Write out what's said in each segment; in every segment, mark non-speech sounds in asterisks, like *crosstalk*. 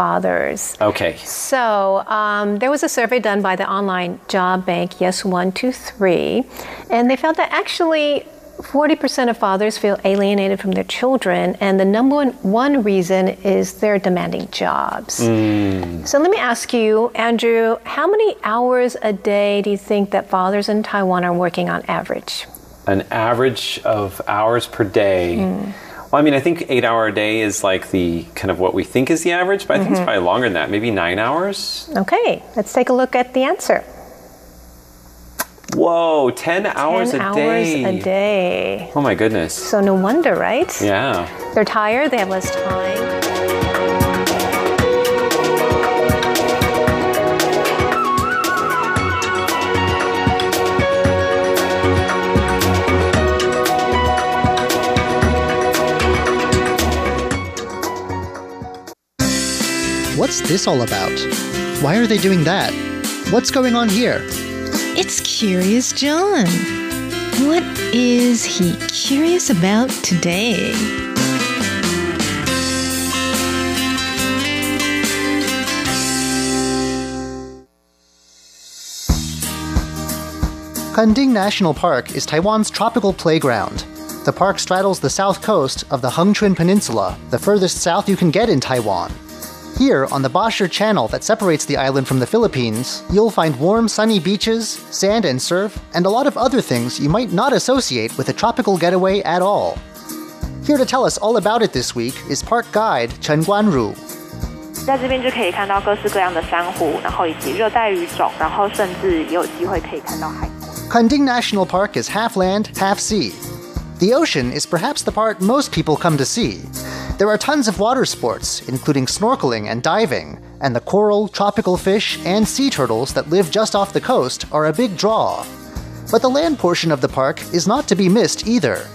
fathers. Okay. So um, there was a survey done by the online job bank Yes123, and they found that actually 40% of fathers feel alienated from their children, and the number one, reason is they're demanding jobs. So let me ask you, Andrew, how many hours a day do you think that fathers in Taiwan are working on average? An average of hours per day. Hmm. Well, I mean, I think eight hour a day is like the kind of what we think is the average, but I Mm-hmm. think it's probably longer than that. Maybe nine hours. Okay, let's take a look at the answer. Whoa, 10 hours 10 a hours day. a day. Oh my goodness. So no wonder, right? Yeah. They're tired, they have less time. What's this all about? Why are they doing that? What's going on here? It's Curious John. What is he curious about today? Kenting National Park is Taiwan's tropical playground. The park straddles the south coast of the Hengchun Peninsula, the furthest south you can get in Taiwan. Here, on the Bashi Channel that separates the island from the Philippines, you'll find warm, sunny beaches, sand and surf, and a lot of other things you might not associate with a tropical getaway at all. Here to tell us all about it this week is park guide Chen Guanru. 在这边就可以看到各式各样的珊瑚，然后以及热带鱼种，然后甚至也有机会可以看到海龟。Kenting National Park is half land, half sea. The ocean is perhaps the part most people come to see. There are tons of water sports, including snorkeling and diving, and the coral, tropical fish, and sea turtles that live just off the coast are a big draw. But the land portion of the park is not to be missed either.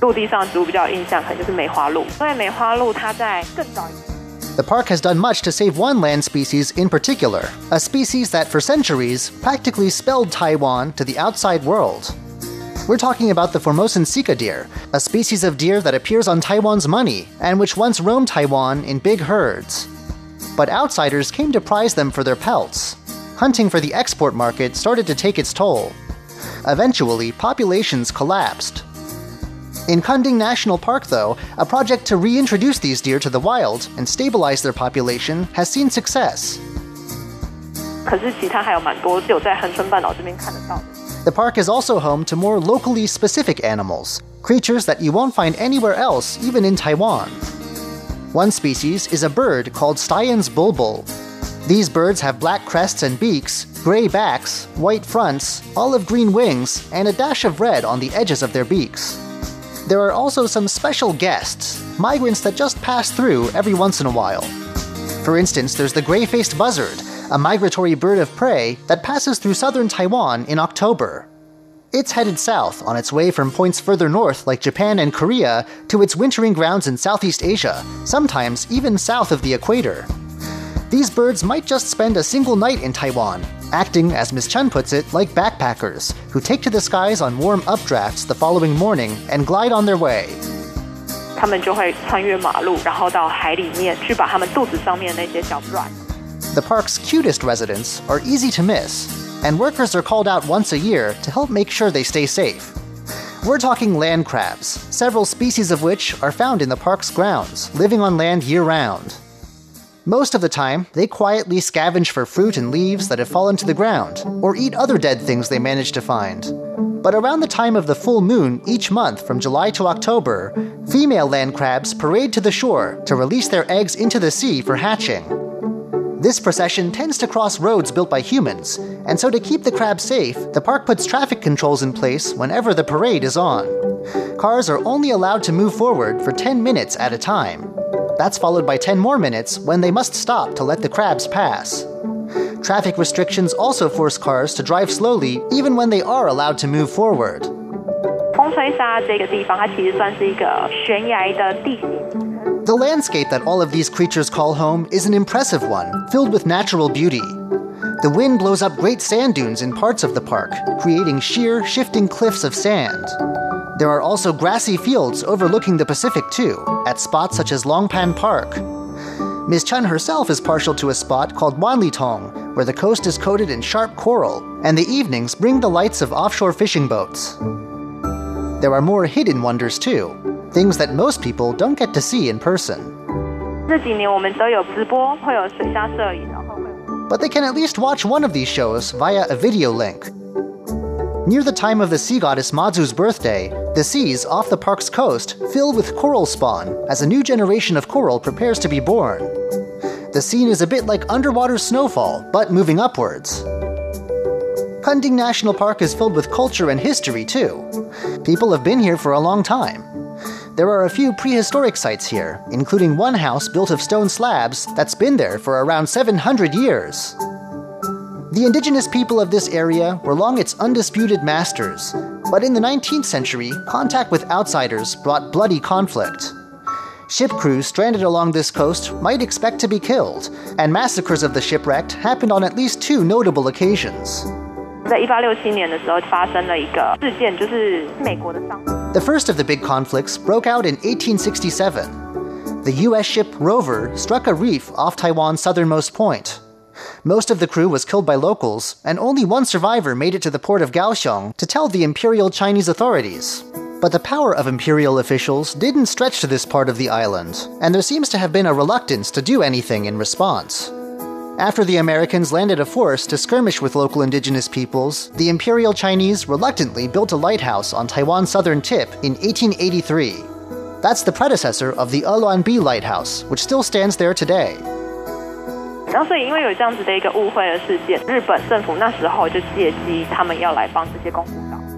陆地上植物比较有印象，可能就是梅花鹿，因为梅花鹿它在更早以前。 The park has done much to save one land species in particular, a species that for centuries practically spelled Taiwan to the outside world. We're talking about the Formosan sika deer, a species of deer that appears on Taiwan's money and which once roamed Taiwan in big herds. But outsiders came to prize them for their pelts. Hunting for the export market started to take its toll. Eventually, populations collapsed. In Kenting National Park, though, a project to reintroduce these deer to the wild and stabilize their population has seen success. 可是其他还有蛮多有在恒春半岛这边看得到的。The park is also home to more locally specific animals, creatures that you won't find anywhere else, even in Taiwan. One species is a bird called Styan's bulbul. These birds have black crests and beaks, gray backs, white fronts, olive green wings, and a dash of red on the edges of their beaks. There are also some special guests, migrants that just pass through every once in a while. For instance, there's the gray faced buzzard, a migratory bird of prey that passes through southern Taiwan in October. It's headed south on its way from points further north, like Japan and Korea, to its wintering grounds in Southeast Asia, sometimes even south of the equator. These birds might just spend a single night in Taiwan, acting, as Ms. Chen puts it, like backpackers, who take to the skies on warm updrafts the following morning and glide on their way. 他们就会穿越马路，然后到海里面去把他们肚子上面那些小卵 the park's cutest residents are easy to miss, and workers are called out once a year to help make sure they stay safe. We're talking land crabs, several species of which are found in the park's grounds, living on land year round. Most of the time, they quietly scavenge for fruit and leaves that have fallen to the ground, or eat other dead things they manage to find. But around the time of the full moon each month from July to October, female land crabs parade to the shore to release their eggs into the sea for hatching. This procession tends to cross roads built by humans, and so to keep the crabs safe, the park puts traffic controls in place whenever the parade is on. Cars are only allowed to move forward for 10 minutes at a time. That's followed by 10 more minutes when they must stop to let the crabs pass. Traffic restrictions also force cars to drive slowly even when they are allowed to move forward. 风吹沙这个地方，它其实算是一个悬崖的地形。 The landscape that all of these creatures call home is an impressive one, filled with natural beauty. The wind blows up great sand dunes in parts of the park, creating sheer, shifting cliffs of sand. There are also grassy fields overlooking the Pacific, too, at spots such as Longpan Park. Ms. Chun herself is partial to a spot called Wanlitong, where the coast is coated in sharp coral, and the evenings bring the lights of offshore fishing boats. There are more hidden wonders too, things that most people don't get to see in person. But they can at least watch one of these shows via a video link. Near the time of the sea goddess Mazu's birthday, the seas off the park's coast fill with coral spawn as a new generation of coral prepares to be born. The scene is a bit like underwater snowfall, but moving upwards. Kenting National Park is filled with culture and history, too. People have been here for a long time There are a few prehistoric sites here, including one house built of stone slabs that's been there for around 700 years. The indigenous people of this area were long its undisputed masters, but in the 19th century, contact with outsiders brought bloody conflict. Ship crews stranded along this coast might expect to be killed, and massacres of the shipwrecked happened on at least two notable occasions. 在一八六七年的时候发生了一个事件，就是美国的商。 The first of the big conflicts broke out in 1867. The US ship Rover struck a reef off Taiwan's southernmost point. Most of the crew was killed by locals, and only one survivor made it to the port of Kaohsiung to tell the Imperial Chinese authorities. But the power of imperial officials didn't stretch to this part of the island, and there seems to have been a reluctance to do anything in response. After the Americans landed a force to skirmish with local indigenous peoples, the Imperial Chinese reluctantly built a lighthouse on Taiwan's southern tip in 1883. That's the predecessor of the Eluanbi Lighthouse, which still stands there today.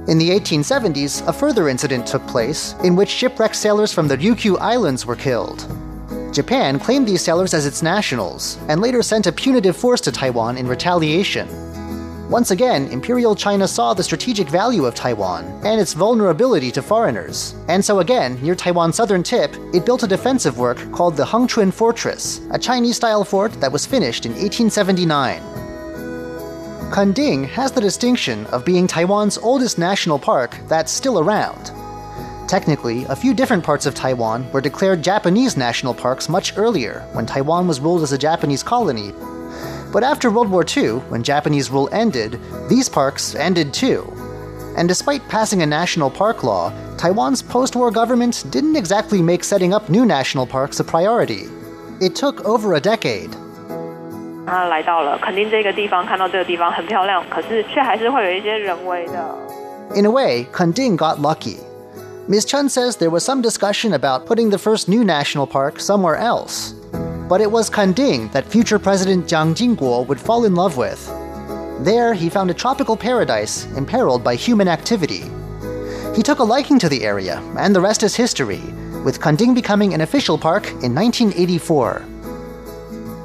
in the 1870s, a further incident took place in which shipwrecked sailors from the Ryukyu Islands were killed. Japan claimed these sailors as its nationals and later sent a punitive force to Taiwan in retaliation. Once again, Imperial China saw the strategic value of Taiwan and its vulnerability to foreigners. And so, again, near Taiwan's southern tip, it built a defensive work called the Hengchun Fortress, a Chinese style fort that was finished in 1879. Kenting has the distinction of being Taiwan's oldest national park that's still around. Technically, a few different parts of Taiwan were declared Japanese national parks much earlier, when Taiwan was ruled as a Japanese colony. But after World War II, when Japanese rule ended, these parks ended too. And despite passing a national park law, Taiwan's post war government didn't exactly make setting up new national parks a priority. It took over a decade, 他来到了肯定这个地方，看到这个地方很漂亮，可是却还是会有一些人为的。In a way, Kenting got lucky. Ms. Chun says there was some discussion about putting the first new national park somewhere else. But it was Kenting that future President Jiang Jingguo would fall in love with. There, he found a tropical paradise imperiled by human activity. He took a liking to the area, and the rest is history, with Kenting becoming an official park in 1984.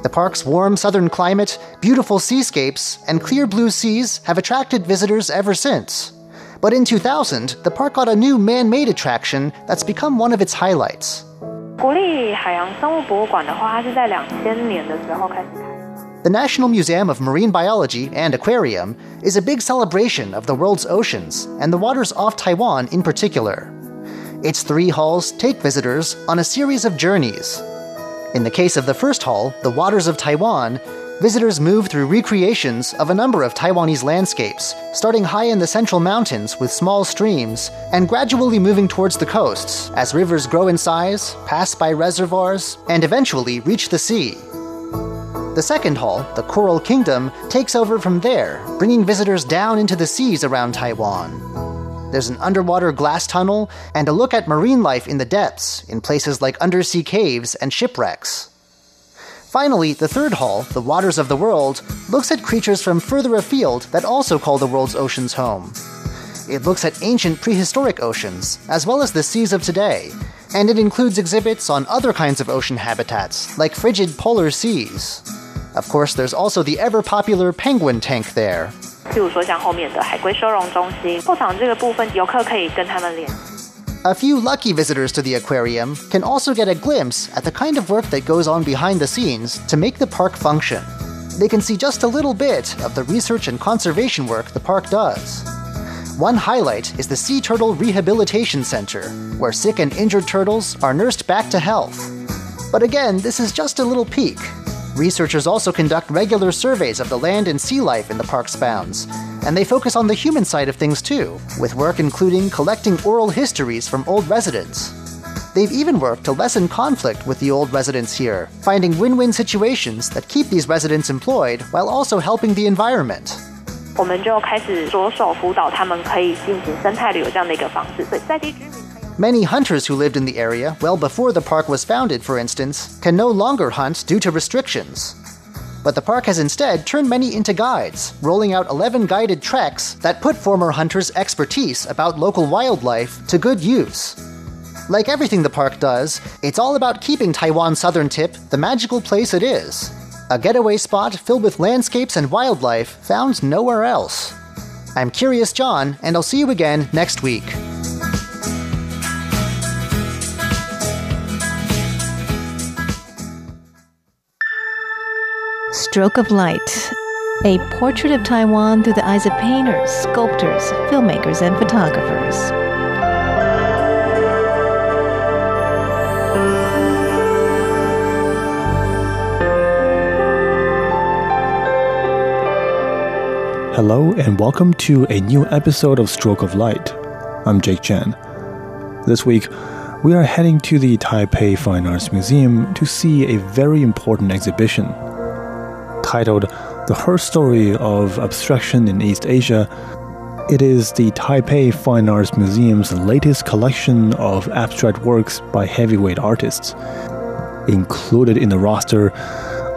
The park's warm southern climate, beautiful seascapes, and clear blue seas have attracted visitors ever since. But in 2000, the park got a new man made attraction that's become one of its highlights. The National Museum of Marine Biology and Aquarium is a big celebration of the world's oceans and the waters off Taiwan in particular. Its three halls take visitors on a series of journeys. In the case of the first hall, the waters of Taiwan, visitors move through recreations of a number of Taiwanese landscapes, starting high in the central mountains with small streams, and gradually moving towards the coasts as rivers grow in size, pass by reservoirs, and eventually reach the sea. The second hall, the Coral Kingdom, takes over from there, bringing visitors down into the seas around Taiwan. There's an underwater glass tunnel and a look at marine life in the depths, in places like undersea caves and shipwrecks. Finally, the third hall, The Waters of the World, looks at creatures from further afield that also call the world's oceans home. It looks at ancient prehistoric oceans, as well as the seas of today, and it includes exhibits on other kinds of ocean habitats, like frigid polar seas. Of course, there's also the ever popular penguin tank there. 譬如说像后面的海龟收容中心，后场这个部分，游客可以跟他们联系。 A few lucky visitors to the aquarium can also get a glimpse at the kind of work that goes on behind the scenes to make the park function. They can see just a little bit of the research and conservation work the park does. One highlight is the Sea Turtle Rehabilitation Center, where sick and injured turtles are nursed back to health. But again, this is just a little peek. Researchers also conduct regular surveys of the land and sea life in the park's bounds, and they focus on the human side of things too, with work including collecting oral histories from old residents. They've even worked to lessen conflict with the old residents here, finding win win situations that keep these residents employed while also helping the environment. 我们就开始着手辅导他们可以进行生态旅游这样的一个方式，所以在地居民。 Many hunters who lived in the area well before the park was founded, for instance, can no longer hunt due to restrictions. But the park has instead turned many into guides, rolling out 11 guided treks that put former hunters' expertise about local wildlife to good use. Like everything the park does, it's all about keeping Taiwan's southern tip the magical place it is a getaway spot filled with landscapes and wildlife found nowhere else. I'm Curious John, and I'll see you again next week. Stroke of Light, a portrait of Taiwan through the eyes of painters, sculptors, filmmakers, and photographers. Hello, and welcome to a new episode of Stroke of Light. I'm Jake Chen. This week, we are heading to the Taipei Fine Arts Museum to see a very important exhibition. Titled The Her Story of Abstraction in East Asia, it is the Taipei Fine Arts Museum's latest collection of abstract works by heavyweight artists. Included in the roster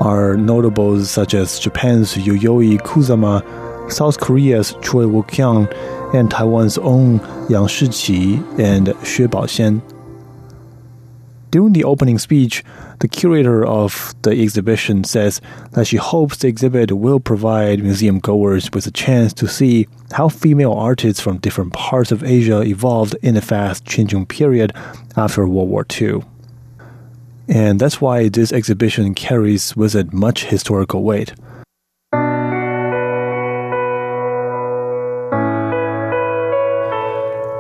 are notables such as Japan's Yayoi Kusama, South Korea's Choi Wook-kyung, and Taiwan's own Yang Shiqi and Xue Baoxian. During the opening speech, the curator of the exhibition says that she hopes the exhibit will provide museum goers with a chance to see how female artists from different parts of Asia evolved in a fast changing period after World War II. And that's why this exhibition carries with it much historical weight.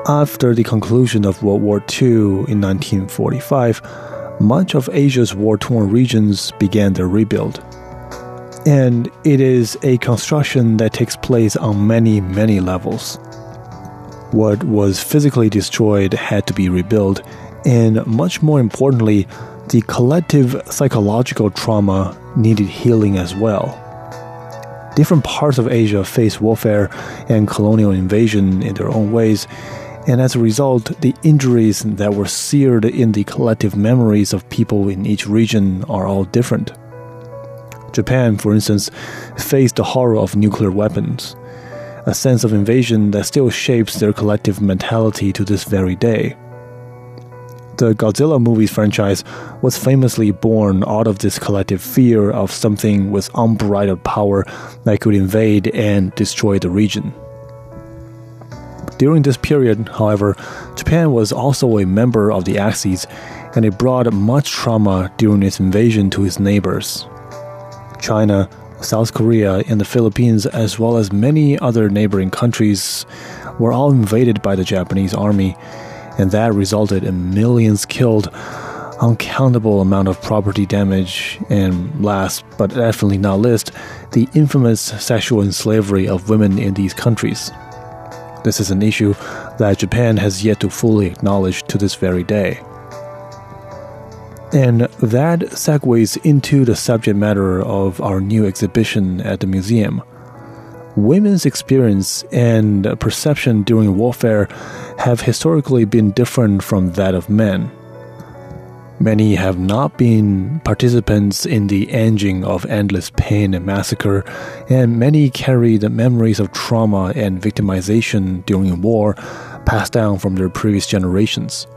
After the conclusion of World War II in 1945, much of Asia's war torn regions began their rebuild. And it is a construction that takes place on many, many levels. What was physically destroyed had to be rebuilt, and much more importantly, the collective psychological trauma needed healing as well. Different parts of Asia faced warfare and colonial invasion in their own ways, and as a result, the injuries that were seared in the collective memories of people in each region are all different. Japan, for instance, faced the horror of nuclear weapons, a sense of invasion that still shapes their collective mentality to this very day. The Godzilla movies franchise was famously born out of this collective fear of something with unbridled power that could invade and destroy the region. During this period, however, Japan was also a member of the Axis, and it brought much trauma during its invasion to its neighbors. China, South Korea, and the Philippines, as well as many other neighboring countries, were all invaded by the Japanese army, and that resulted in millions killed, uncountable amount of property damage, and last but definitely not least, the infamous sexual slavery of women in these countries. This is an issue that Japan has yet to fully acknowledge to this very day. And that segues into the subject matter of our new exhibition at the museum. Women's experience and perception during warfare have historically been different from that of men. Many have not been participants in the ending of endless pain and massacre, and many carry the memories of trauma and victimization during war passed down from their previous generations.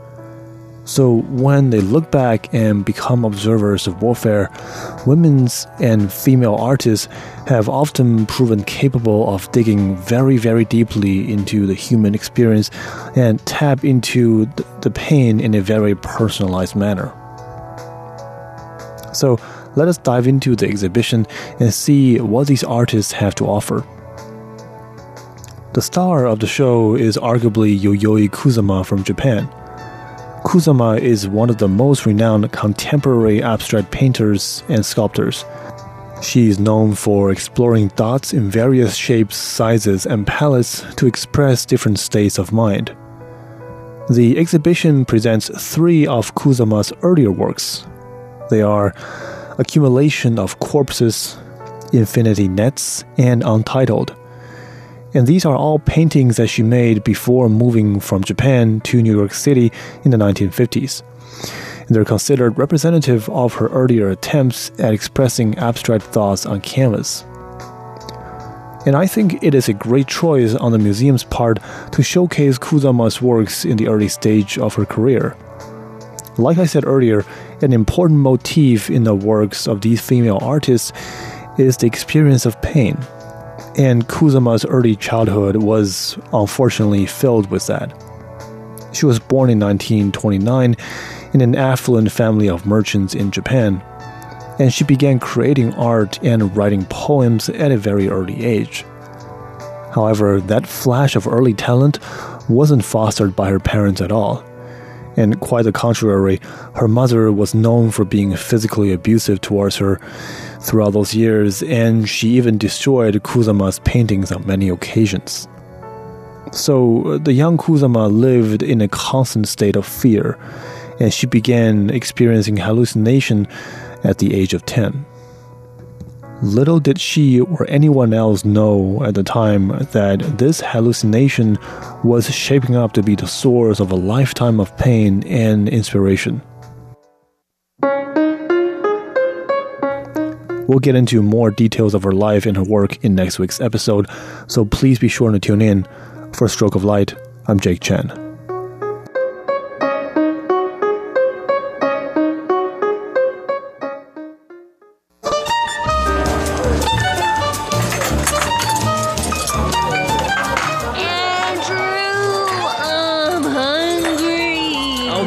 So, when they look back and become observers of warfare, women's and female artists have often proven capable of digging very, very deeply into the human experience and tap into the pain in a very personalized manner. So, let us dive into the exhibition and see what these artists have to offer. The star of the show is arguably Yayoi Kusama from Japan. Kusama is one of the most renowned contemporary abstract painters and sculptors. She is known for exploring dots in various shapes, sizes, and palettes to express different states of mind. The exhibition presents three of Kusama's earlier works. They are Accumulation of Corpses, Infinity Nets, and Untitled. And these are all paintings that she made before moving from Japan to New York City in the 1950s and they're considered representative of her earlier attempts at expressing abstract thoughts on canvas. And I think it is a great choice on the museum's part to showcase Kusama's works in the early stage of her career. Like I said earlier, an important motif in the works of these female artists is the experience of pain. And Kusama's early childhood was unfortunately filled with that. She was born in 1929 in an affluent family of merchants in Japan, and she began creating art and writing poems at a very early age. However, that flash of early talent wasn't fostered by her parents at all. And quite the contrary, her mother was known for being physically abusive towards her throughout those years, and she even destroyed Kusama's paintings on many occasions. So uh, the young Kusama lived in a constant state of fear and she began experiencing hallucination at the age of 10. Little did she or anyone else know at the time that this hallucination was shaping up to be the source of a lifetime of pain and inspiration. We'll get into more details of her life and her work in next week's episode, so please be sure to tune in. For Stroke of Light, I'm Jake Chen.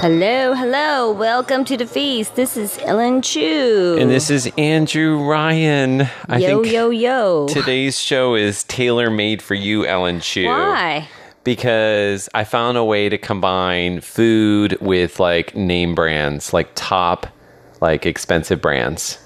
Hello, hello. Welcome to the feast. This is Ellen Chu. And this is Andrew Ryan. I yo, think yo, yo. today's show is tailor made for you, Ellen Chu. Why? Because I found a way to combine food with like name brands, like top, like expensive brands.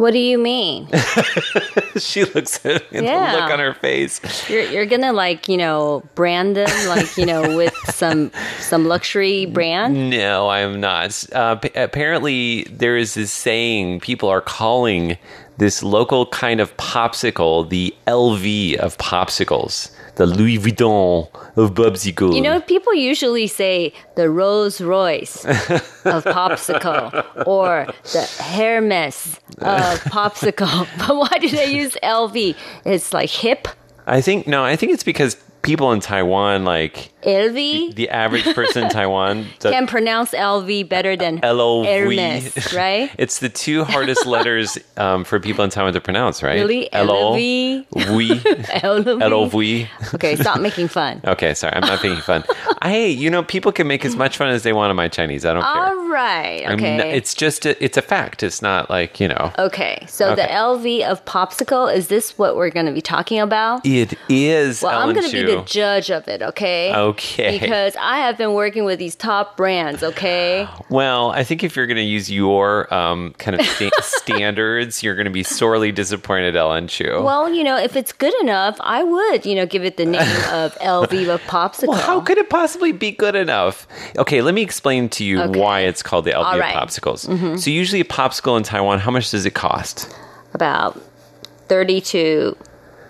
What do you mean? *laughs* she looks at it, Yeah. the look on her face. You're you're gonna like you know brand them like you know with *laughs* some some luxury brand. No, I'm not. Uh, p- apparently, there is this saying people are calling this local kind of popsicle the LV of popsicles, the Louis Vuitton of Bubsy You know, people usually say the Rolls Royce of *laughs* popsicle or the Hermes of *laughs* popsicle. But why do they use LV? It's like hip I think no, I think it's because people in Taiwan, like LV. the average person in *laughs* Taiwan, does- Can pronounce LV better than LOV. Hermes, right? *laughs* It's the two hardest letters um, for people in Taiwan to pronounce, right? Really? LO, LV? LV. LOV. Okay, stop making fun. *laughs* Okay, sorry, I'm not making fun. I, you know, people can make as much fun as they want of my Chinese. I don't care. All right. Okay. not- it's just a, it's a fact. It's not like you know. okay. So the LV of popsicle is this what we're going to be talking about? It is. Well, I'm going to be the judge of it, okay? Okay. Because I have been working with these top brands, okay? Well, I think if you're going to use your um, kind of sta- *laughs* standards, you're going to be sorely disappointed, Ellen Chu. Well, you know, if it's good enough, I would, you know, give it the name *laughs* of LV of popsicle. Well, how could it possibly be good enough? Okay, let me explain to you Okay. why it's called the LV All of right. popsicles. So usually a popsicle in Taiwan, how much does it cost? About 30 to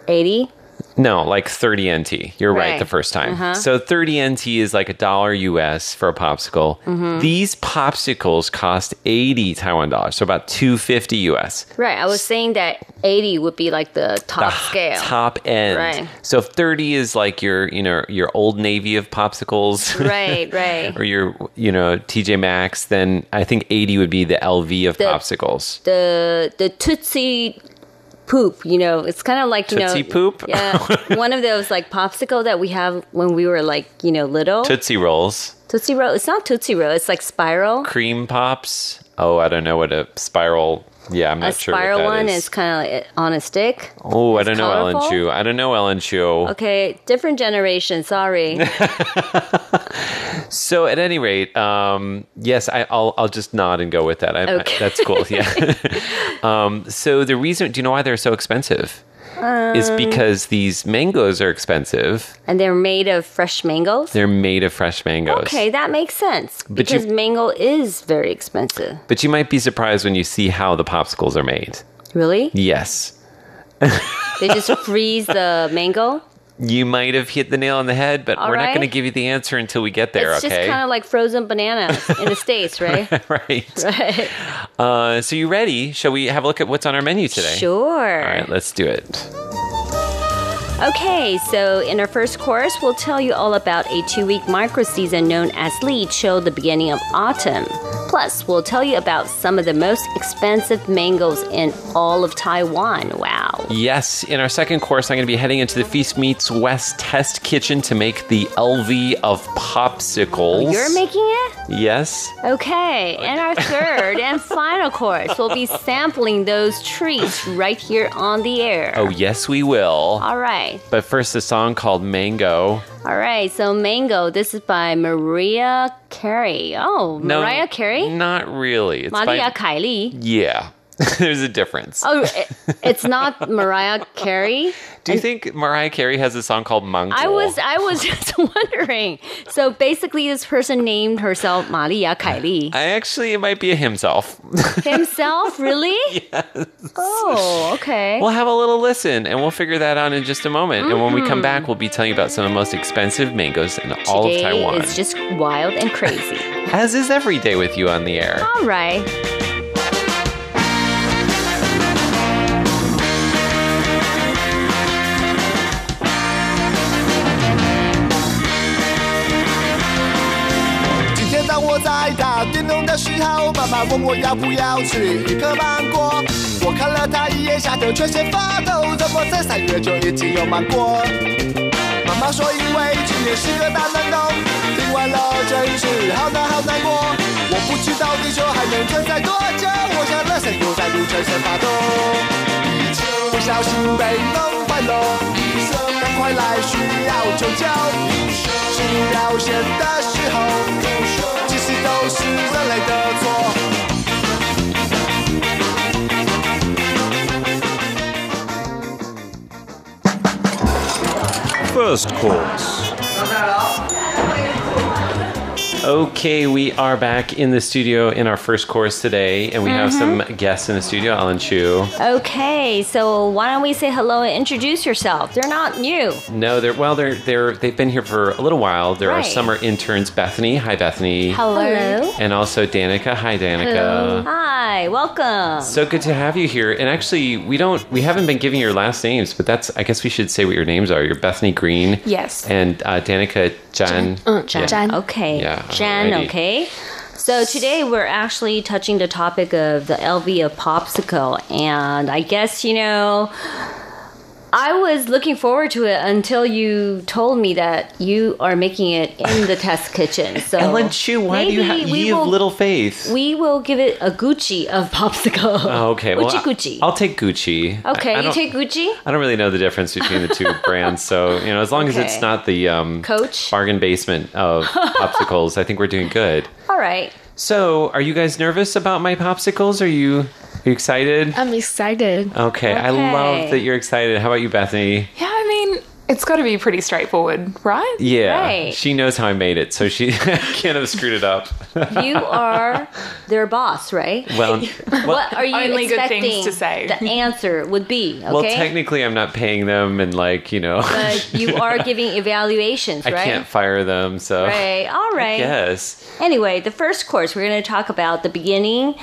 80. No, like 30 NT. You're right, Right. the first time. Uh-huh. So 30 NT is like a dollar US for a popsicle. Mm-hmm. These popsicles cost 80 Taiwan dollars, so about 250 US. Right. I was saying that 80 would be like the top the scale. top end. Right. So if 30 is like your, you know, your old navy of popsicles. *laughs* Right, right. or your, you know, TJ Maxx, then I think 80 would be the LV of The- popsicles. the the Tootsie poop. You know, it's kind of like you Tootsie know, Poop? Yeah, *laughs* one of those like popsicle that we have when we were like you know little. Tootsie Rolls, Tootsie Roll. It's not Tootsie Roll. It's like spiral. cream pops. Oh, I don't know what a spiral. Yeah, I'm not A sure. what spiral one is. is kind of like on a stick. Oh, I don't know Ellen. Chu. I don't know Ellen Chu. Okay, different generation. Sorry. *laughs* So at any rate, um, yes, I, I'll I'll just nod and go with that. I, I- Okay. that's cool. Yeah. *laughs* *laughs* um, so the reason, do you know why they're so expensive? Is Um, because these mangoes are expensive. and they're made of fresh mangoes. They're made of fresh mangoes. Okay, that makes sense But you- because mango is very expensive. But you might be surprised when you see how the popsicles are made. Really? Yes. They just freeze the mango. You might have hit the nail on the head, but All we're not going to give you the answer until we get there, it's just okay? kind of like frozen bananas in the states, *laughs* right? right. *laughs* right. Uh, so you ready? Shall we have a look at what's on our menu today? Sure. All right, let's do it. Okay, so in our first course, we'll tell you all about a two week micro season known as Li Chou, the beginning of autumn. Plus, we'll tell you about some of the most expensive mangoes in all of Taiwan. Wow. Yes, in our second course, I'm going to be heading into the Feast Meets West test kitchen to make the LV of popsicles. Oh, you're making it? Yes. Okay, and our third and *laughs* final course, we'll be sampling those treats right here on the air. Oh, yes, we will. All right. But first, a song called Mango. All right, so Mango, this is by Maria Carey. Oh, No, Mariah Carey? Not really. It's by- Kylie. Yeah. *laughs* There's a difference. Oh, it- it's not Mariah Carey. Do you think Mariah Carey has a song called Mango? I was I was *laughs* just wondering. So basically, this person named herself Maria Kylie. I actually, it might be a himself. *laughs* Himself, really? yes. Oh, okay. We'll have a little listen and we'll figure that out in just a moment. And when we come back, we'll be telling you about some of the most expensive mangoes in all of Taiwan. is just wild and crazy. As is every day with you on the air. All right. 时候，妈妈问我要不要吃一颗芒果。我看了她一眼，吓得全身发抖，怎么在三月就已经有芒果？妈妈说因为今年是个大暖冬，听完了真是好难好难过。我不知道地球还能存在多久，我想热身又再度全身发抖。不小心被弄坏了，赶快来需要求救。治疗险的时候，都是人类的错。First course. Okay, we are back in the studio in our first course today, and we have some guests in the studio. Ellen Chu. Okay, so why don't we say hello and introduce yourself? They're not new. No, they're well, they're they're they've been here for a little while. There are Right. summer interns, Bethany. Hi, Bethany. Hello. And also Danica. Hi, Danica. Hi, welcome. So good to have you here. And actually, we don't, we haven't been giving your last names, but that's, I guess we should say what your names are. You're Bethany Green. Yes. And uh, Danica Jan. Jan. Jan. Okay. Yeah, Jan, alrighty. okay. So today we're actually touching the topic of the LV of popsicle, and I guess you know. I was looking forward to it until you told me that you are making it in the *laughs* test kitchen. So Ellen Chu, why do you have, we you have little faith? We will give it a Gucci of popsicle. Oh, okay. Gucci I- Gucci. I'll take Gucci. okay, I- I you don't- take Gucci. I don't really know the difference between the two *laughs* brands, so you know, as long as it's not the um, Coach? bargain basement of popsicles, I think we're doing good. *laughs* All right. So, are you guys nervous about my popsicles? Are you, are you excited? I'm excited. Okay, I love that you're excited. How about you, Bethany? Yeah, I mean, it's got to be pretty straightforward, right? Yeah, Right. she knows how I made it, so she *laughs* can't have screwed it up. You are their boss, right? Well, *laughs* what are you Only good expecting things to say. the answer would be? Okay. well, technically, I'm not paying them, and like you know, but you *laughs* are giving evaluations, I right? can't fire them. So, Right. All right. yes. Anyway, the first course we're going to talk about the beginning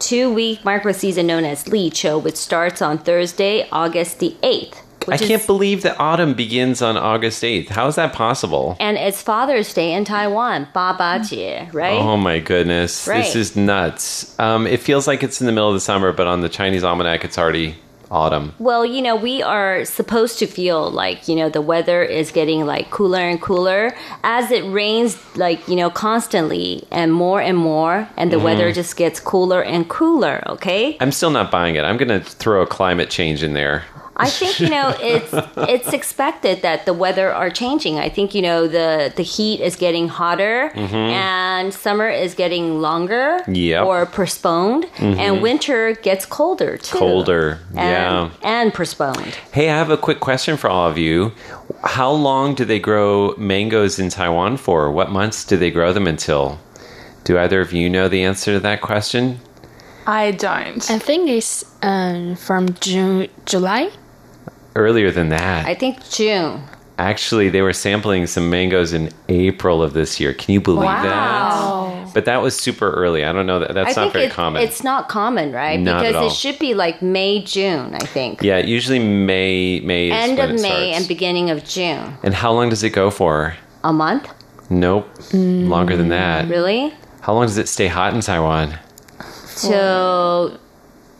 two week micro season known as Li Chou, which starts on Thursday, August the 8th. I can't is- believe that autumn begins on August 8th. How is that possible? And it's Father's Day in Taiwan, Ba Ba Jie, right? Oh my goodness. Right. This is nuts. Um, it feels like it's in the middle of the summer, but on the Chinese almanac, it's already autumn? Well, you know, we are supposed to feel like, you know, the weather is getting like cooler and cooler as it rains like, you know, constantly and more and more and the Mhm. weather just gets cooler and cooler, okay? I'm still not buying it. I'm going to throw a climate change in there. I think you know it's *laughs* it's expected that the weather are changing. I think you know the the heat is getting hotter Mhm. and summer is getting longer Yep. or postponed Mhm. and winter gets colder too. Colder. yeah. and, and postponed. Hey, I have a quick question for all of you. How long do they grow mangoes in Taiwan for? What months do they grow them until? Do either of you know the answer to that question? I don't. I think it's um, from June, July. Earlier than that. I think June. Actually, they were sampling some mangoes in April of this year. Can you believe Wow. that? But that was super early. I don't know that that's I not very it- common. It's not common, right? Not because it should be like May, June, I think. yeah, usually May May is End of May starts. and beginning of June. And how long does it go for? A month? Nope. Longer than that. Really? How long does it stay hot in Taiwan? Till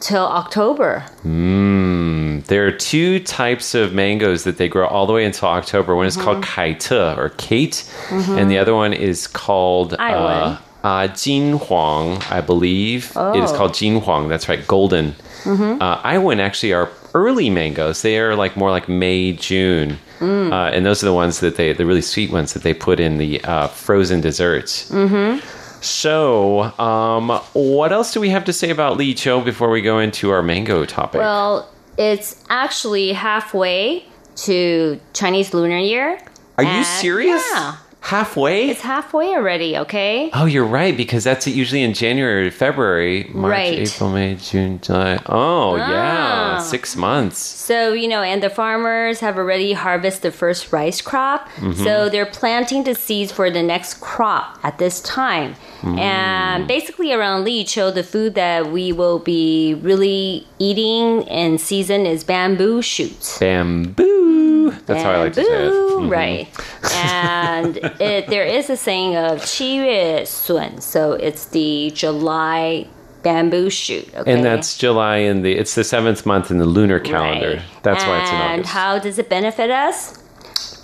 till October. Mmm. There are two types of mangoes that they grow all the way until October. One is called kaita or Kate, Mhm. and the other one is called uh, uh, Jinhuang, I believe. It is called called Jinhuang. That's right, golden. Mhm. Uh, actually are early mangoes. They are like more like May, June. Mm. Uh, and those are the ones that they, the really sweet ones that they put in the uh, frozen desserts. Mm-hmm. So, um, what else do we have to say about Lee Cho before we go into our mango topic? Well, it's actually halfway to Chinese Lunar Year. Are you serious? Yeah. Halfway? It's halfway already, okay? Oh, you're right because that's usually in January, February, March, Right. April, May, June, July. Oh, yeah, Ah. six months. So, you know, and the farmers have already harvested the first rice crop. Mhm. So they're planting the seeds for the next crop at this time. Mm. And basically, around Li Chou, the food that we will be really eating in season is bamboo shoots. Bamboo. That's how I like to say it. Bamboo, Mhm. Right. and *laughs* it, there is a saying of 七月笋, so it's the July bamboo shoot. Okay? And that's July in the it's the seventh month in the lunar calendar. Right. That's why it's in And August. how does it benefit us?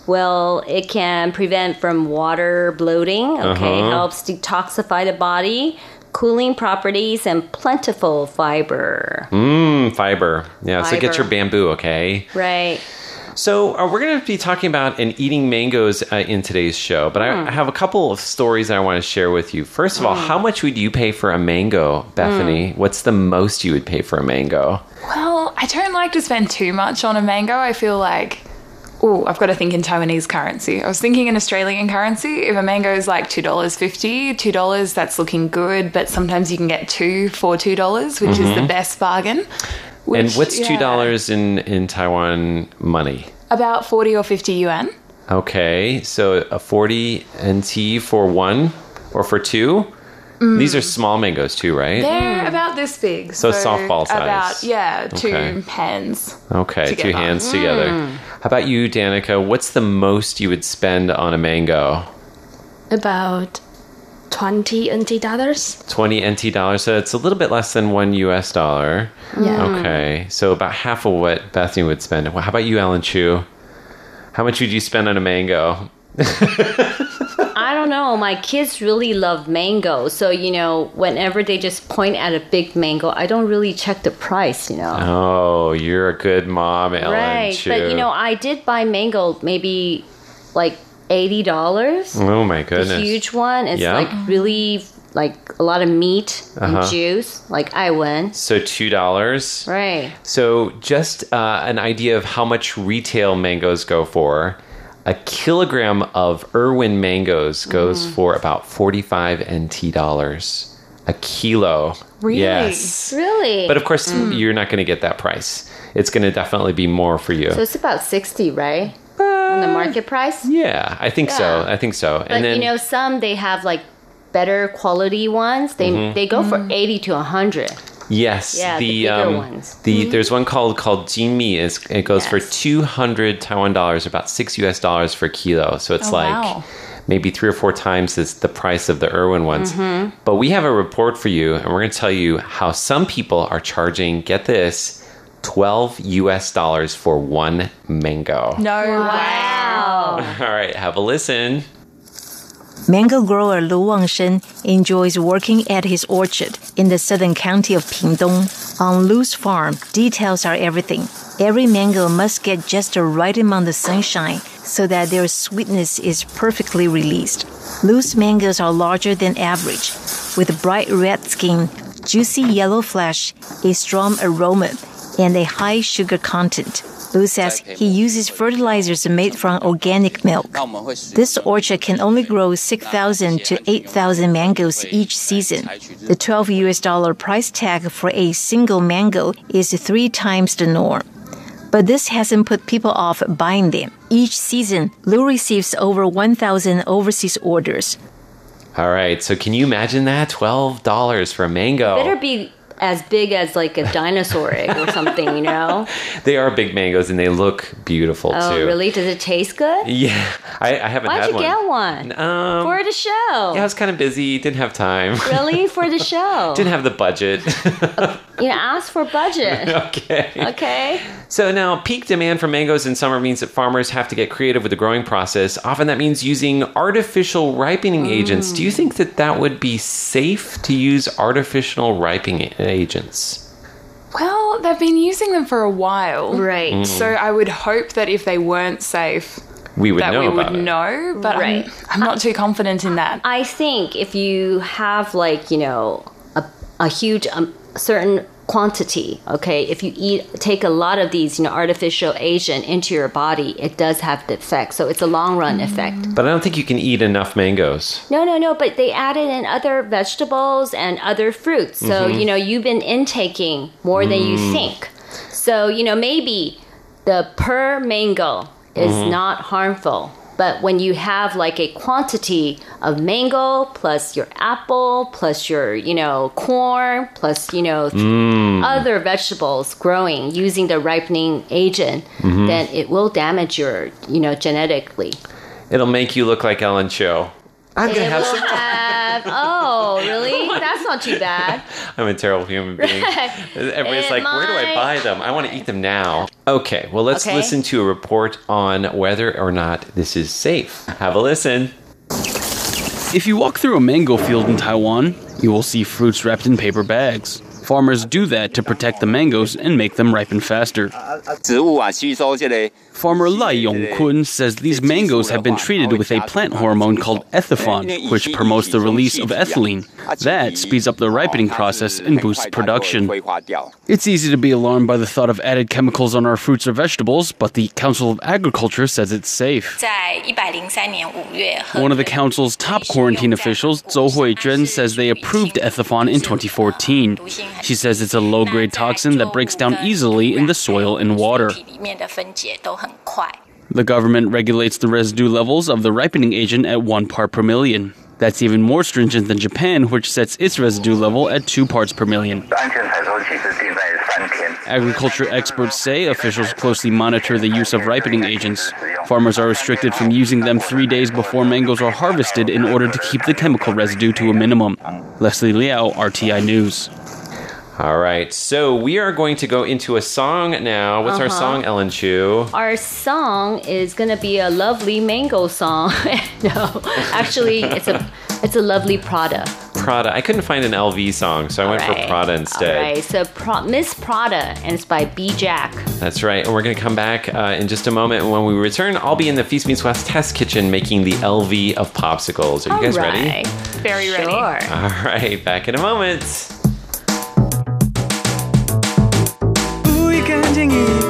Well, it can prevent from water bloating. Okay, Uh-huh. helps detoxify the body, cooling properties, and plentiful fiber. Mmm, fiber. Yeah, so get your bamboo, okay? Right. So uh, we're going to be talking about and eating mangoes uh, in today's show, but I, I have a couple of stories I want to share with you. First of all, how much would you pay for a mango, Bethany? What's the most you would pay for a mango? Well, I don't like to spend too much on a mango. I feel like, oh, I've got to think in Taiwanese currency. I was thinking in Australian currency. If a mango is like $2.50, $2, that's looking good, but sometimes you can get two for $2, which is the Mhm. best bargain. and which, what's two yeah, dollars in in Taiwan money? About 40 or 50 yuan. Okay, so a forty NT for one or for two. Mm. These are small mangoes too, right? They're about this big. So softball size. About, yeah, two Okay. hands. Okay, two together. hands together. How about you, Danica? What's the most you would spend on a mango? About 20 NT dollars. 20 NT dollars. So it's a little bit less than one US dollar. Yeah. Okay. So about half of what Bethany would spend. Well, How about you, Ellen Chu? How much would you spend on a mango? *laughs* Don't know. My kids really love mango. So, you know, whenever they just point at a big mango, I don't really check the price, you know. Oh, you're a good mom, Ellen right. Chu. But, you know, I did buy mango maybe like $80. oh my goodness. The huge one. It's Yeah. like really like a lot of meat Uh-huh. and juice, like I win. So two dollars. Right. So just uh, an idea of how much retail mangoes go for. A kilogram of Irwin mangoes goes Mm. for about forty-five NT dollars. A kilo. Really? Yes. Really? But of course, Mm. you're not going to get that price. It's going to definitely be more for you. So it's about 60, right? On the market price? yeah, I think so. I think so. But you know, some they have like better quality ones. They Mhm. they go for 80 to 100. Yes, Yeah, the the, bigger um, ones. Mm-hmm. the there's one called called Jinmi. Is it goes for two hundred Taiwan dollars, about six U.S. dollars for kilo. So it's Oh, like wow. maybe three or four times is the price of the Irwin ones. Mm-hmm. But we have a report for you, and we're going to tell you how some people are charging. Get this. 12 US dollars for one mango. No Wow. *laughs* All right, have a listen. Mango grower Lu Wangshen enjoys working at his orchard in the southern county of Pingdong. On Lu's farm, details are everything. Every mango must get just the right amount of sunshine so that their sweetness is perfectly released. Lu's mangoes are larger than average, with bright red skin, juicy yellow flesh, a strong aroma, and a high sugar content. Lu says he uses fertilizers made from organic milk. This orchard can only grow 6,000 to 8,000 mangoes each season. The 12 US dollar price tag for a single mango is three times the norm. But this hasn't put people off buying them. Each season, Lu receives over 1,000 overseas orders. All right, so can you imagine that? $12 for a mango. Better be as big as like a dinosaur egg or something, you know? *laughs* They are big mangoes and they look beautiful Oh, too. really? Does it taste good? Yeah, I, I haven't Why'd had you one. get one? Um, For the show. yeah, I was kind of busy, didn't have time. *laughs* Really? For the show? didn't have the budget. *laughs* You know, ask for budget. okay. Okay. So now, peak demand for mangoes in summer means that farmers have to get creative with the growing process. Often that means using artificial ripening agents. Do you think that that would be safe to use artificial ripening agents? Well, they've been using them for a while. Right. Mm. So I would hope that if they weren't safe, We would that know we would about it. know. But Right. I'm, I'm not too confident in that. I think if you have like, you know, a, a huge um, certain quantity, okay, if you eat take a lot of these, you know, artificial agent into your body, it does have the effect. So it's a long run effect. But I don't think you can eat enough mangoes. No, no, no, but they added in other vegetables and other fruits. So, Mhm. you know, you've been intaking more than you Mm. think. So, you know, maybe the per mango is Mhm. not harmful. But when you have like a quantity of mango plus your apple plus your, you know, corn plus, you know, Mm. other vegetables growing using the ripening agent, Mhm. then it will damage your, you know, genetically. It'll make you look like Ellen Chu. I'm gonna It have some. have- oh, *laughs* really? That's not too bad. *laughs* I'm a terrible human being. Everybody's It like, where do I buy them? I want to eat them now. Okay, well, let's Okay. listen to a report on whether or not this is safe. Have a listen. If you walk through a mango field in Taiwan, you will see fruits wrapped in paper bags. Farmers do that to protect the mangoes and make them ripen faster. Uh, uh, Farmer Lai Yongkun says these mangoes have been treated with a plant hormone called ethephon, which promotes the release of ethylene. That speeds up the ripening process and boosts production. It's easy to be alarmed by the thought of added chemicals on our fruits or vegetables, but the Council of Agriculture says it's safe. One of the council's top quarantine officials, Zhou Huizhen, says they approved ethephon in 2014. She says it's a low-grade toxin that breaks down easily in the soil and water. 很快。The government regulates the residue levels of the ripening agent at one part per million. That's even more stringent than Japan, which sets its residue level at two parts per million. Agriculture experts say officials closely monitor the use of ripening agents. Farmers are restricted from using them three days before mangoes are harvested in order to keep the chemical residue to a minimum. Leslie Liao, RTI News. All right, so we are going to go into a song now. What's our Uh-huh. song, Ellen Chu? Our song is gonna be a lovely mango song. *laughs* no, actually, it's a it's a lovely Prada. Prada. I couldn't find an LV song, so I went Alright, for Prada instead. All right, so Pro- Miss Prada, and it's by B Jack. That's right. And we're going to come back uh, in just a moment. And when we return, I'll be in the Feast Meets West test kitchen making the LV of popsicles. Are you guys ready? Alright. Very ready. Sure. All right, back in a moment. 선 생.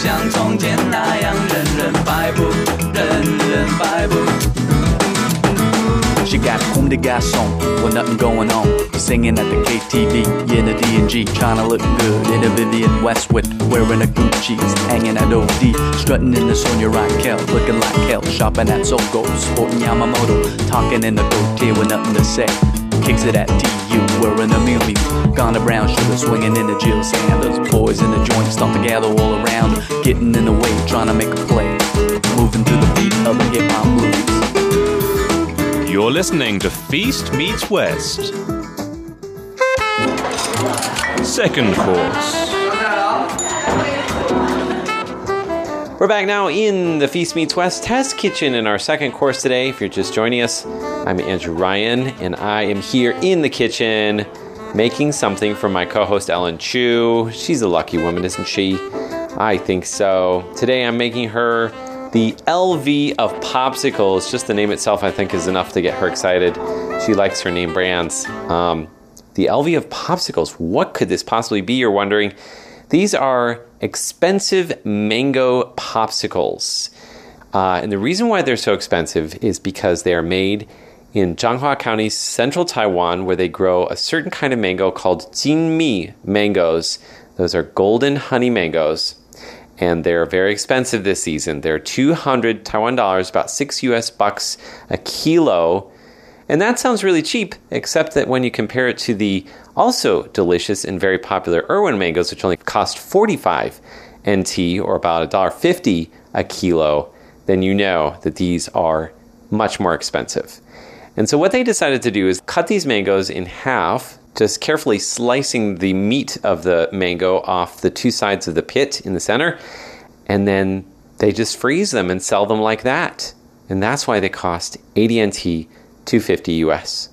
像从前那样人人摆布，人人摆布。She got whom the guy song with nothing going on. Singing at the KTV, in the D&G. Trying to look good in a Vivienne Westwood. Wearing a Gucci's, hanging at OD. Strutting in the Sonia Rykiel, looking like hell. Shopping at Sogo, sporting Yamamoto. Talking in the goatee with nothing to say. Kicks it at TU, wearing a meal gone to brown sugar, swinging in the Jil Sanders. Boys in the joint stomp together all around, getting in the way, trying to make a play, moving to the beat of the hip hop blues. You're listening to Feast Meets West. Second course. We're back now in the Feast Meets West Test Kitchen in our second course today. If you're just joining us, I'm Andrew Ryan, and I am here in the kitchen making something for my co host Ellen Chu. She's a lucky woman, isn't she? I think so. Today I'm making her the LV of popsicles. Just the name itself, I think, is enough to get her excited. She likes her name brands. Um, the LV of popsicles. What could this possibly be? You're wondering. These are expensive mango popsicles. Uh, and the reason why they're so expensive is because they are made in Changhua County, central Taiwan, where they grow a certain kind of mango called Jinmi mangoes. Those are golden honey mangoes. And they're very expensive this season. They're 200 Taiwan dollars, about 6 US bucks a kilo. And that sounds really cheap, except that when you compare it to the also delicious and very popular Irwin mangoes, which only cost 45 NT or about $1.50 a kilo, then you know that these are much more expensive. And so what they decided to do is cut these mangoes in half, just carefully slicing the meat of the mango off the two sides of the pit in the center, and then they just freeze them and sell them like that. And that's why they cost 80 NT, 250 US.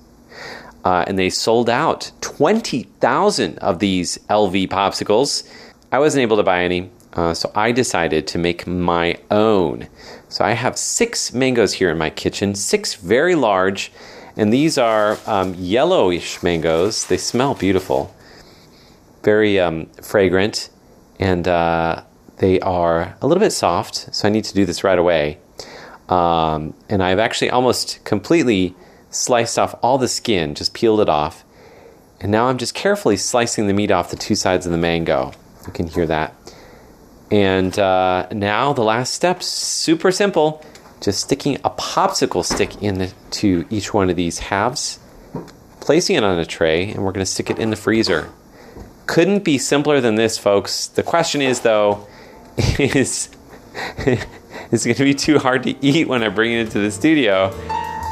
Uh, and they sold out 20,000 of these LV popsicles. I wasn't able to buy any, uh, so I decided to make my own. So I have six mangoes here in my kitchen, six very large, and these are um, yellowish mangoes. They smell beautiful, very um, fragrant, and uh, they are a little bit soft. So I need to do this right away. Um, and I've actually almost completely sliced off all the skin, just peeled it off. And now I'm just carefully slicing the meat off the two sides of the mango. You can hear that. And uh, now the last step, super simple. Just sticking a popsicle stick into each one of these halves, placing it on a tray, and we're going to stick it in the freezer. Couldn't be simpler than this, folks. The question is, though, *laughs* is it's going to be too hard to eat when I bring it into the studio.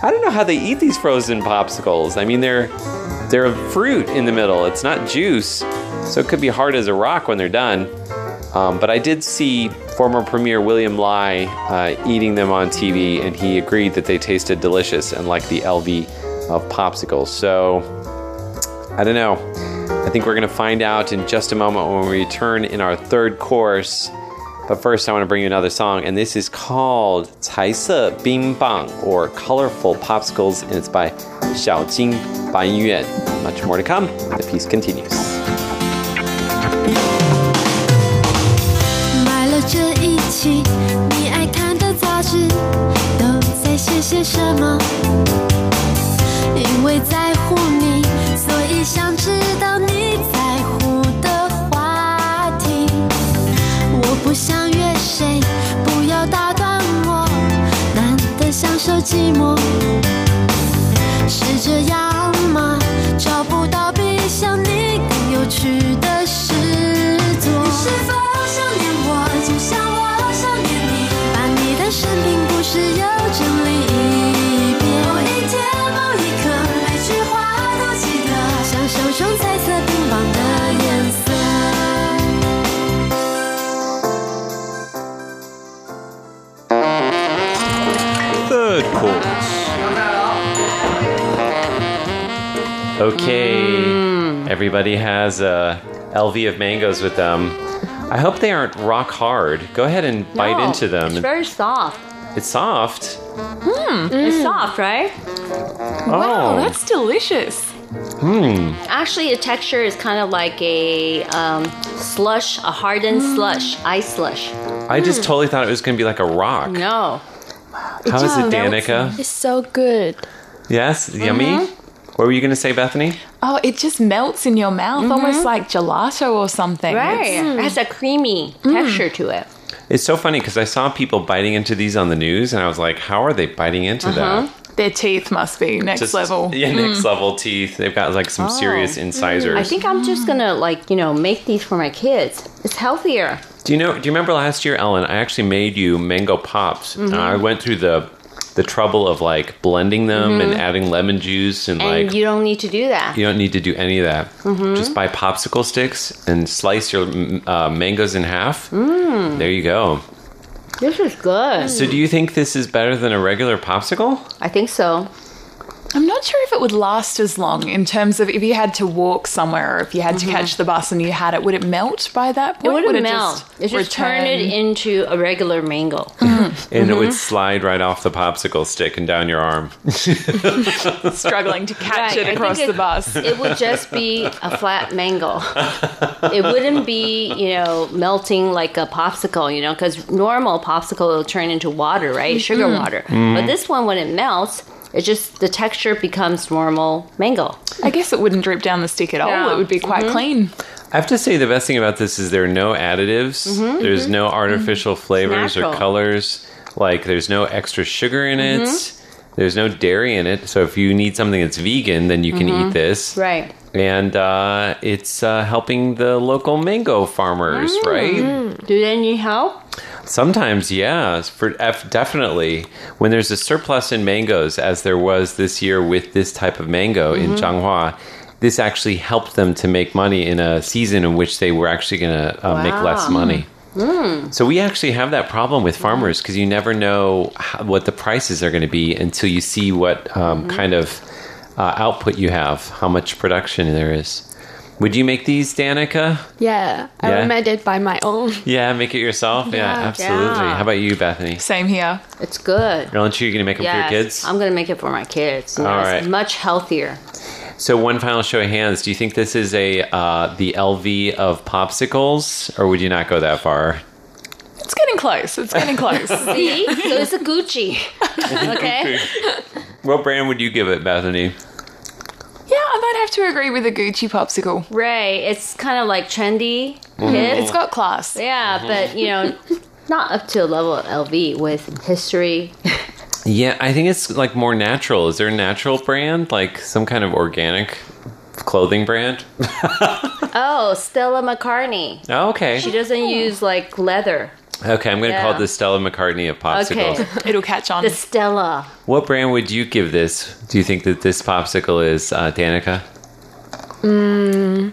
I don't know how they eat these frozen popsicles. I mean, they're they're a fruit in the middle. It's not juice, so it could be hard as a rock when they're done. Um, but I did see former Premier William Lai uh, eating them on TV, and he agreed that they tasted delicious and like the LV of popsicles. So I don't know. I think we're going to find out in just a moment when we return in our third course. But first, I want to bring you another song, and this is called 彩色冰棒 or Colorful Popsicles, and it's by Xiaojing Banyuan. Much more to come. The piece continues. 你爱看的杂志，都在写些什么？因为在乎你，所以想知道你在乎的话题。我不想约谁，不要打断我，难得享受寂寞。是这样吗？Okay, everybody has a LV of mangoes with them. I hope they aren't rock hard. Go ahead and bite No, into them. It's very soft. It's soft. Hmm, It's soft, right? Wow, Oh. that's delicious. Hmm. Actually, the texture is kind of like a um, slush, a hardened slush, ice slush. I just totally thought it was going to be like a rock. No. How is it, Danica? It's so good. Yes, yummy. Mm-hmm. What were you going to say, Bethany? Oh, it just melts in your mouth, almost like gelato or something. Mm-hmm. Right. It's- It has a creamy texture to it. It's so funny because I saw people biting into these on the news, and I was like, "How are they biting into that?" Their teeth must be next Just- level. Yeah, next Mm. level teeth. They've got like some serious incisors. I think I'm just gonna like you know make these for my kids. It's healthier. Do you know? Do you remember last year, Ellen? I actually made you mango pops. Mhm. Uh, I went through the the trouble of like blending them and Mhm. adding lemon juice and, And like you don't need to do that. you don't need to do any of that. Mhm. Just buy popsicle sticks and slice your uh, mangoes in half. Mm, There you go. this is good. So, do you think this is better than a regular popsicle? I think so. I'm not sure if it would last as long in terms of if you had to walk somewhere or if you had to Mhm. catch the bus and you had it, would it melt by that It point? wouldn't would melt. It just turn it into a regular mango. And it Mhm. would slide right off the popsicle stick and down your arm. *laughs* struggling to catch Right, it across it- the bus. It would just be a flat mango. It wouldn't be, you know, melting like a popsicle, you know, because normal popsicle will turn into water, right? Sugar Mhm. water. But this one, when it melts, it just the texture becomes normal mango. I guess it wouldn't drip down the stick at all. Yeah. It would be quite Mhm. clean. I have to say the best thing about this is there are no additives. Mhm, There's mhm. no artificial flavors or colors. Like there's no extra sugar in it. Mhm. There's no dairy in it. So if you need something that's vegan, then you can eat this. Right. And uh, it's uh, helping the local mango farmers, right? Mm. Do they need help? Sometimes, yeah, for F, definitely. When there's a surplus in mangoes, as there was this year with this type of mango in Mhm. Changhua, this actually helped them to make money in a season in which they were actually going to uh, make less money. Mm. So we actually have that problem with farmers because you never know how, what the prices are going to be until you see what um, Mhm. kind of uh, output you have, how much production there is. Would you make these, Danica? Yeah, I Yeah. made it by my own. Yeah, make it yourself. Yeah, Yeah. absolutely. Yeah. How about you, Bethany? Same here. It's good. Aren't you going to make them for your kids? I'm gonna make it for my kids. All Yes, right. Much healthier. So one final show of hands. Do you think this is a uh, the LV of popsicles, or would you not go that far? It's getting close. It's getting close. *laughs* See? so it's a Gucci. *laughs* okay. What brand would you give it, Bethany? Yeah, I might have to agree with the Gucci popsicle. Right. It's kind of like trendy. Mhm. It's got class. Yeah, but you know, *laughs* not up to a level of LV with history. Yeah, I think it's like more natural. Is there a natural brand, like some kind of organic clothing brand? *laughs* Oh, Stella McCartney. Oh, okay. She doesn't use like leather. Okay, I'm going to call it the Stella McCartney of popsicles. Okay. *laughs* It'll catch on. The Stella. What brand would you give this? Do you think that this popsicle is uh, Danica? Mm,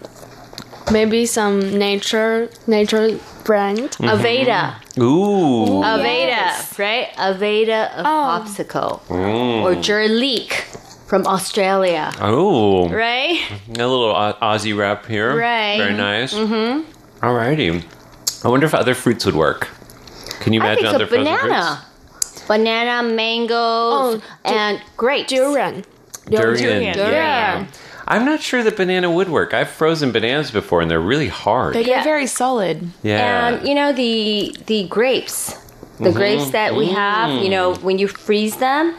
maybe some nature nature brand. Mhm. Aveda. Ooh. Aveda, right? Aveda of popsicle. Mm. Or Jurlique from Australia. Oh. Right? A little Aussie rap here. Right. Very nice. Mm-hmm. Alrighty. I wonder if other fruits would work. Can you I imagine think other a frozen banana. Banana, mangoes, and grapes. Durian. fruits? Durian. Yeah. I'm not sure that banana would work. I've frozen bananas before and they're really hard. They get very solid. yeah. And you know the the grapes, the Mhm. grapes that we have. You know when you freeze them,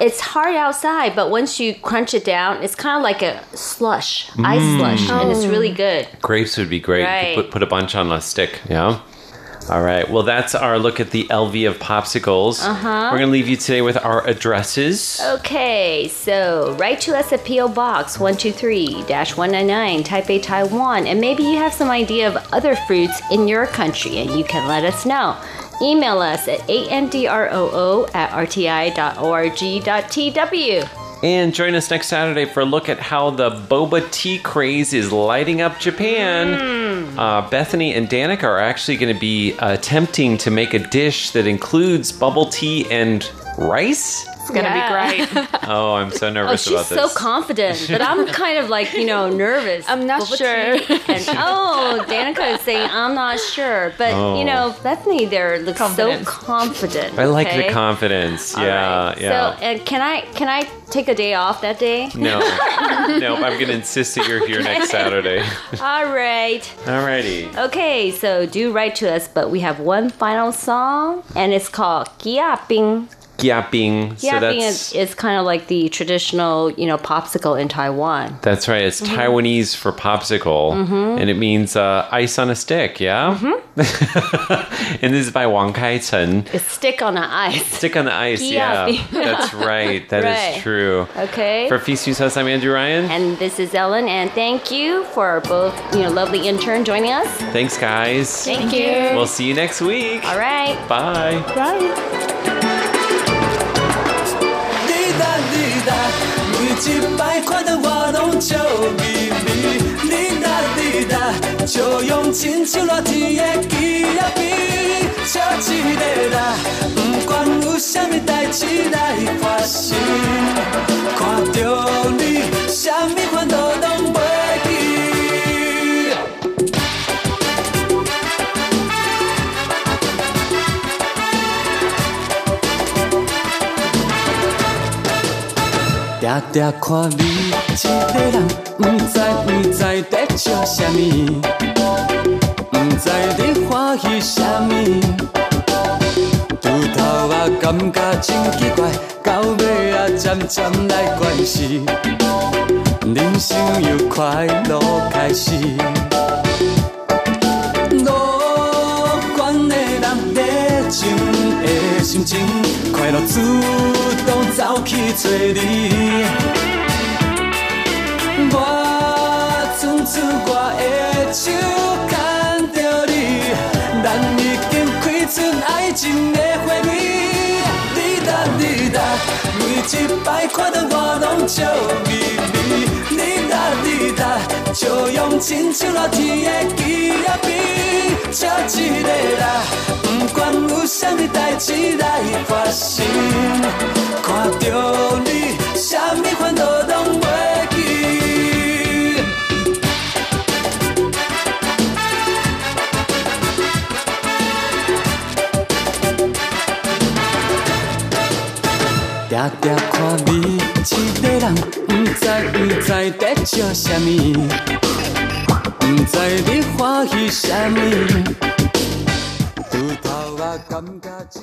it's hard outside, but once you crunch it down, it's kind of like a slush, ice Mm. slush, and it's Oh. really good. Grapes would be great. You Right. Put, put a bunch on a stick. Yeah. All right. Well, that's our look at the LV of popsicles. Uh-huh. We're going to leave you today with our addresses. Okay, so write to us at PO Box 123-199, Taipei, Taiwan, and maybe you have some idea of other fruits in your country and you can let us know. Email us at androo at rti.org.tw. And join us next Saturday for a look at how the boba tea craze is lighting up Japan. Uh, Bethany and Danica are actually going to be attempting to make a dish that includes bubble tea and rice. It's going to Yeah. be great. *laughs* Oh, I'm so nervous Oh, nervous she's about so confident, but I'm *laughs* kind of like, you know, nervous. I'm not Bubble sure. And *laughs* oh, Danica is saying, I'm not sure. But, Oh. you know, oh. Bethany there looks Confidence. so confident. I like okay? the confidence. Yeah, right. yeah. So, and can I can I take a day off that day? no, no, I'm gonna insist that you're here next Saturday. All right. Alrighty. Okay, so do write to us, but we have one final song, and it's called Gia Bing. Giaping. So that's is, is kind of like the traditional, you know, popsicle in Taiwan. that's right. It's Mm-hmm. Taiwanese for popsicle, and it means uh, ice on a stick. Yeah. Mm-hmm. *laughs* and this is by Wang Kai Chen. It's stick on the ice. Stick on the ice. Yeah, that's right. That is Right. true. Okay. For Feast Meets West, I'm Andrew Ryan. and this is Ellen, and thank you for both, you know, lovely intern joining us. Thanks, guys. Thank you. We'll see you next week. All right. Bye. 你答，每一摆看到我拢笑眯眯。你答滴答，就用亲像热天的气啊边，笑一个啦，不管有啥物代志来发生，看着你，啥物烦恼拢袂常常看你一个人，不知不知在笑什么，不知你欢喜什么。拄头啊，感觉真奇怪，到尾啊，渐渐来关系，人生由快乐开始。乐观的人热情的心情，快乐自动走去找你。我伸出我的手，牵着你，咱已经开出爱情的花蜜。你答你答，每一摆看到我拢笑眯眯。你答你答，就用亲像热天的气啊边，笑一个啦，不管有啥物代志来发生，看着你，啥物烦恼拢袂记。定定看你一个人，不知不知在笑什么，不知你欢喜什么。拄头啊，感觉真